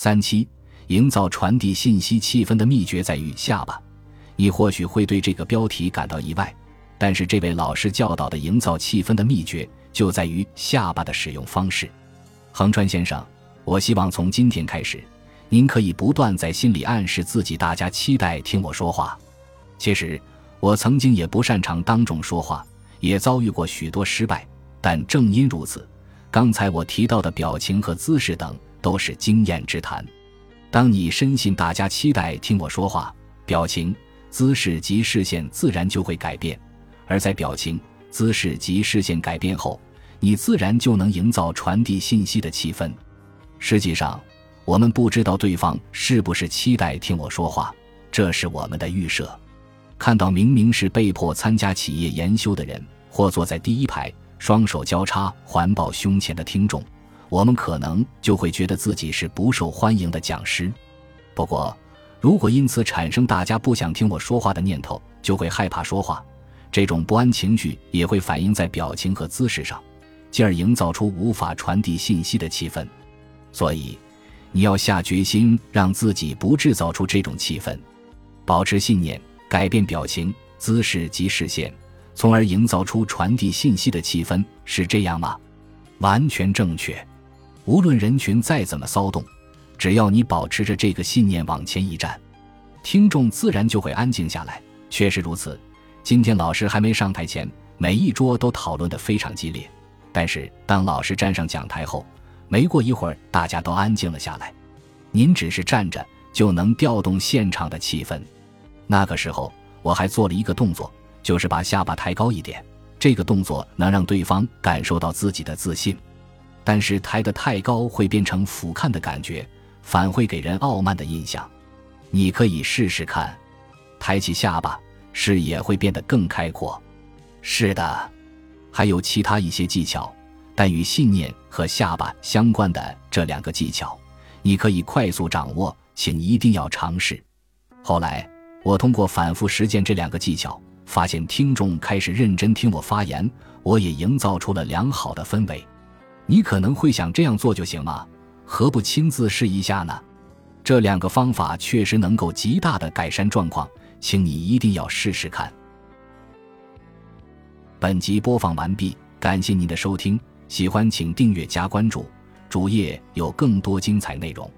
三七，营造传递信息气氛的秘诀在于下巴。你或许会对这个标题感到意外，但是这位老师教导的营造气氛的秘诀就在于下巴的使用方式。横川先生，我希望从今天开始，您可以不断在心里暗示自己，大家期待听我说话。其实，我曾经也不擅长当众说话，也遭遇过许多失败，但正因如此，刚才我提到的表情和姿势等都是经验之谈。当你深信大家期待听我说话，表情。姿势及视线自然就会改变，而在表情、姿势及视线改变后，你自然就能营造传递信息的气氛。实际上，我们不知道对方是不是期待听我说话，这是我们的预设。看到明明是被迫参加企业研修的人，或坐在第一排、双手交叉环抱胸前的听众，我们可能就会觉得自己是不受欢迎的讲师。不过，如果因此产生大家不想听我说话的念头，就会害怕说话。这种不安情绪也会反映在表情和姿势上，进而营造出无法传递信息的气氛。所以，你要下决心让自己不制造出这种气氛，保持信念，改变表情、姿势及视线，从而营造出传递信息的气氛，是这样吗？完全正确。无论人群再怎么骚动。只要你保持着这个信念往前一站，听众自然就会安静下来。确实如此。今天老师还没上台前，每一桌都讨论得非常激烈。但是当老师站上讲台后，没过一会儿，大家都安静了下来。您只是站着就能调动现场的气氛。那个时候，我还做了一个动作，就是把下巴抬高一点。这个动作能让对方感受到自己的自信，但是抬得太高会变成俯瞰的感觉。反会给人傲慢的印象，你可以试试看，抬起下巴，视野会变得更开阔。是的，还有其他一些技巧，但与信念和下巴相关的这两个技巧，你可以快速掌握，请一定要尝试。后来，我通过反复实践这两个技巧，发现听众开始认真听我发言，我也营造出了良好的氛围。你可能会想，这样做就行吗？何不亲自试一下呢？这两个方法确实能够极大的改善状况，请你一定要试试看。本集播放完毕，感谢您的收听，喜欢请订阅加关注，主页有更多精彩内容。